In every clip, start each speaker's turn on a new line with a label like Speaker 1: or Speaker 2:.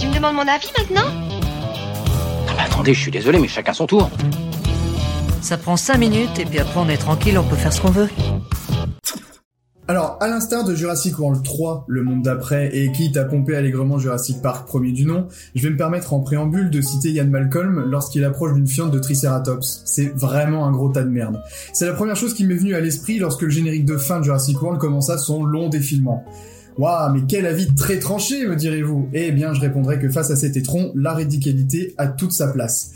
Speaker 1: Tu me demandes mon avis maintenant
Speaker 2: Non mais attendez, je suis désolé, mais chacun son tour.
Speaker 3: Ça prend 5 minutes et puis après on est tranquille, on peut faire ce qu'on veut.
Speaker 4: Alors, à l'instar de Jurassic World 3, le monde d'après, et quitte à pomper allègrement Jurassic Park premier du nom, je vais me permettre en préambule de citer Ian Malcolm lorsqu'il approche d'une fiente de Triceratops. C'est vraiment un gros tas de merde. C'est la première chose qui m'est venue à l'esprit lorsque le générique de fin de Jurassic World commença son long défilement. Waouh, mais quel avis très tranché, me direz-vous Eh bien, je répondrai que face à cet étron, la radicalité a toute sa place.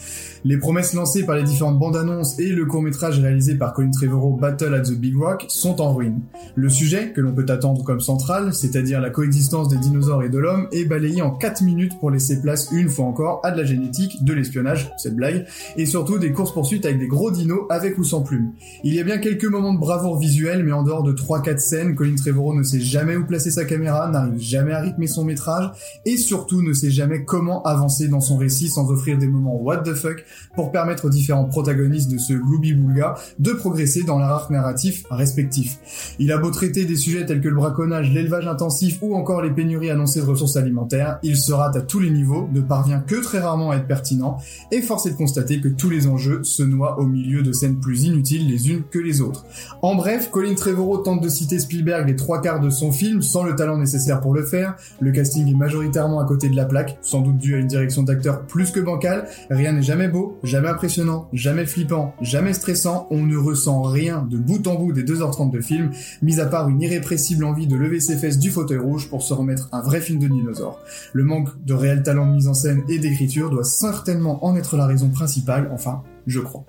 Speaker 4: Les promesses lancées par les différentes bandes annonces et le court-métrage réalisé par Colin Trevorrow Battle at the Big Rock sont en ruine. Le sujet, que l'on peut attendre comme central, c'est-à-dire la coexistence des dinosaures et de l'homme, est balayé en 4 minutes pour laisser place une fois encore à de la génétique, de l'espionnage, cette blague, et surtout des courses-poursuites avec des gros dinos avec ou sans plumes. Il y a bien quelques moments de bravoure visuelle, mais en dehors de 3-4 scènes, Colin Trevorrow ne sait jamais où placer sa caméra, n'arrive jamais à rythmer son métrage, et surtout ne sait jamais comment avancer dans son récit sans offrir des moments what the fuck pour permettre aux différents protagonistes de ce Glooby Boulga de progresser dans leur arc narratif respectif. Il a beau traiter des sujets tels que le braconnage, l'élevage intensif ou encore les pénuries annoncées de ressources alimentaires, il se rate à tous les niveaux, ne parvient que très rarement à être pertinent, et force est de constater que tous les enjeux se noient au milieu de scènes plus inutiles les unes que les autres. En bref, Colin Trevorrow tente de citer Spielberg les trois quarts de son film sans le talent nécessaire pour le faire, le casting est majoritairement à côté de la plaque, sans doute dû à une direction d'acteur plus que bancale, rien n'est jamais beau, jamais impressionnant, jamais flippant, jamais stressant, on ne ressent rien de bout en bout des 2h30 de film, mis à part une irrépressible envie de lever ses fesses du fauteuil rouge pour se remettre un vrai film de dinosaure. Le manque de réel talent de mise en scène et d'écriture doit certainement en être la raison principale, enfin, je crois.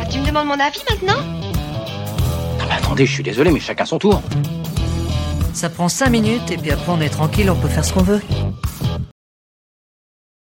Speaker 1: Ah, tu me demandes mon avis maintenant?
Speaker 2: Mais attendez, je suis désolé, mais chacun son tour.
Speaker 3: Ça prend 5 minutes et puis après on est tranquille, on peut faire ce qu'on veut.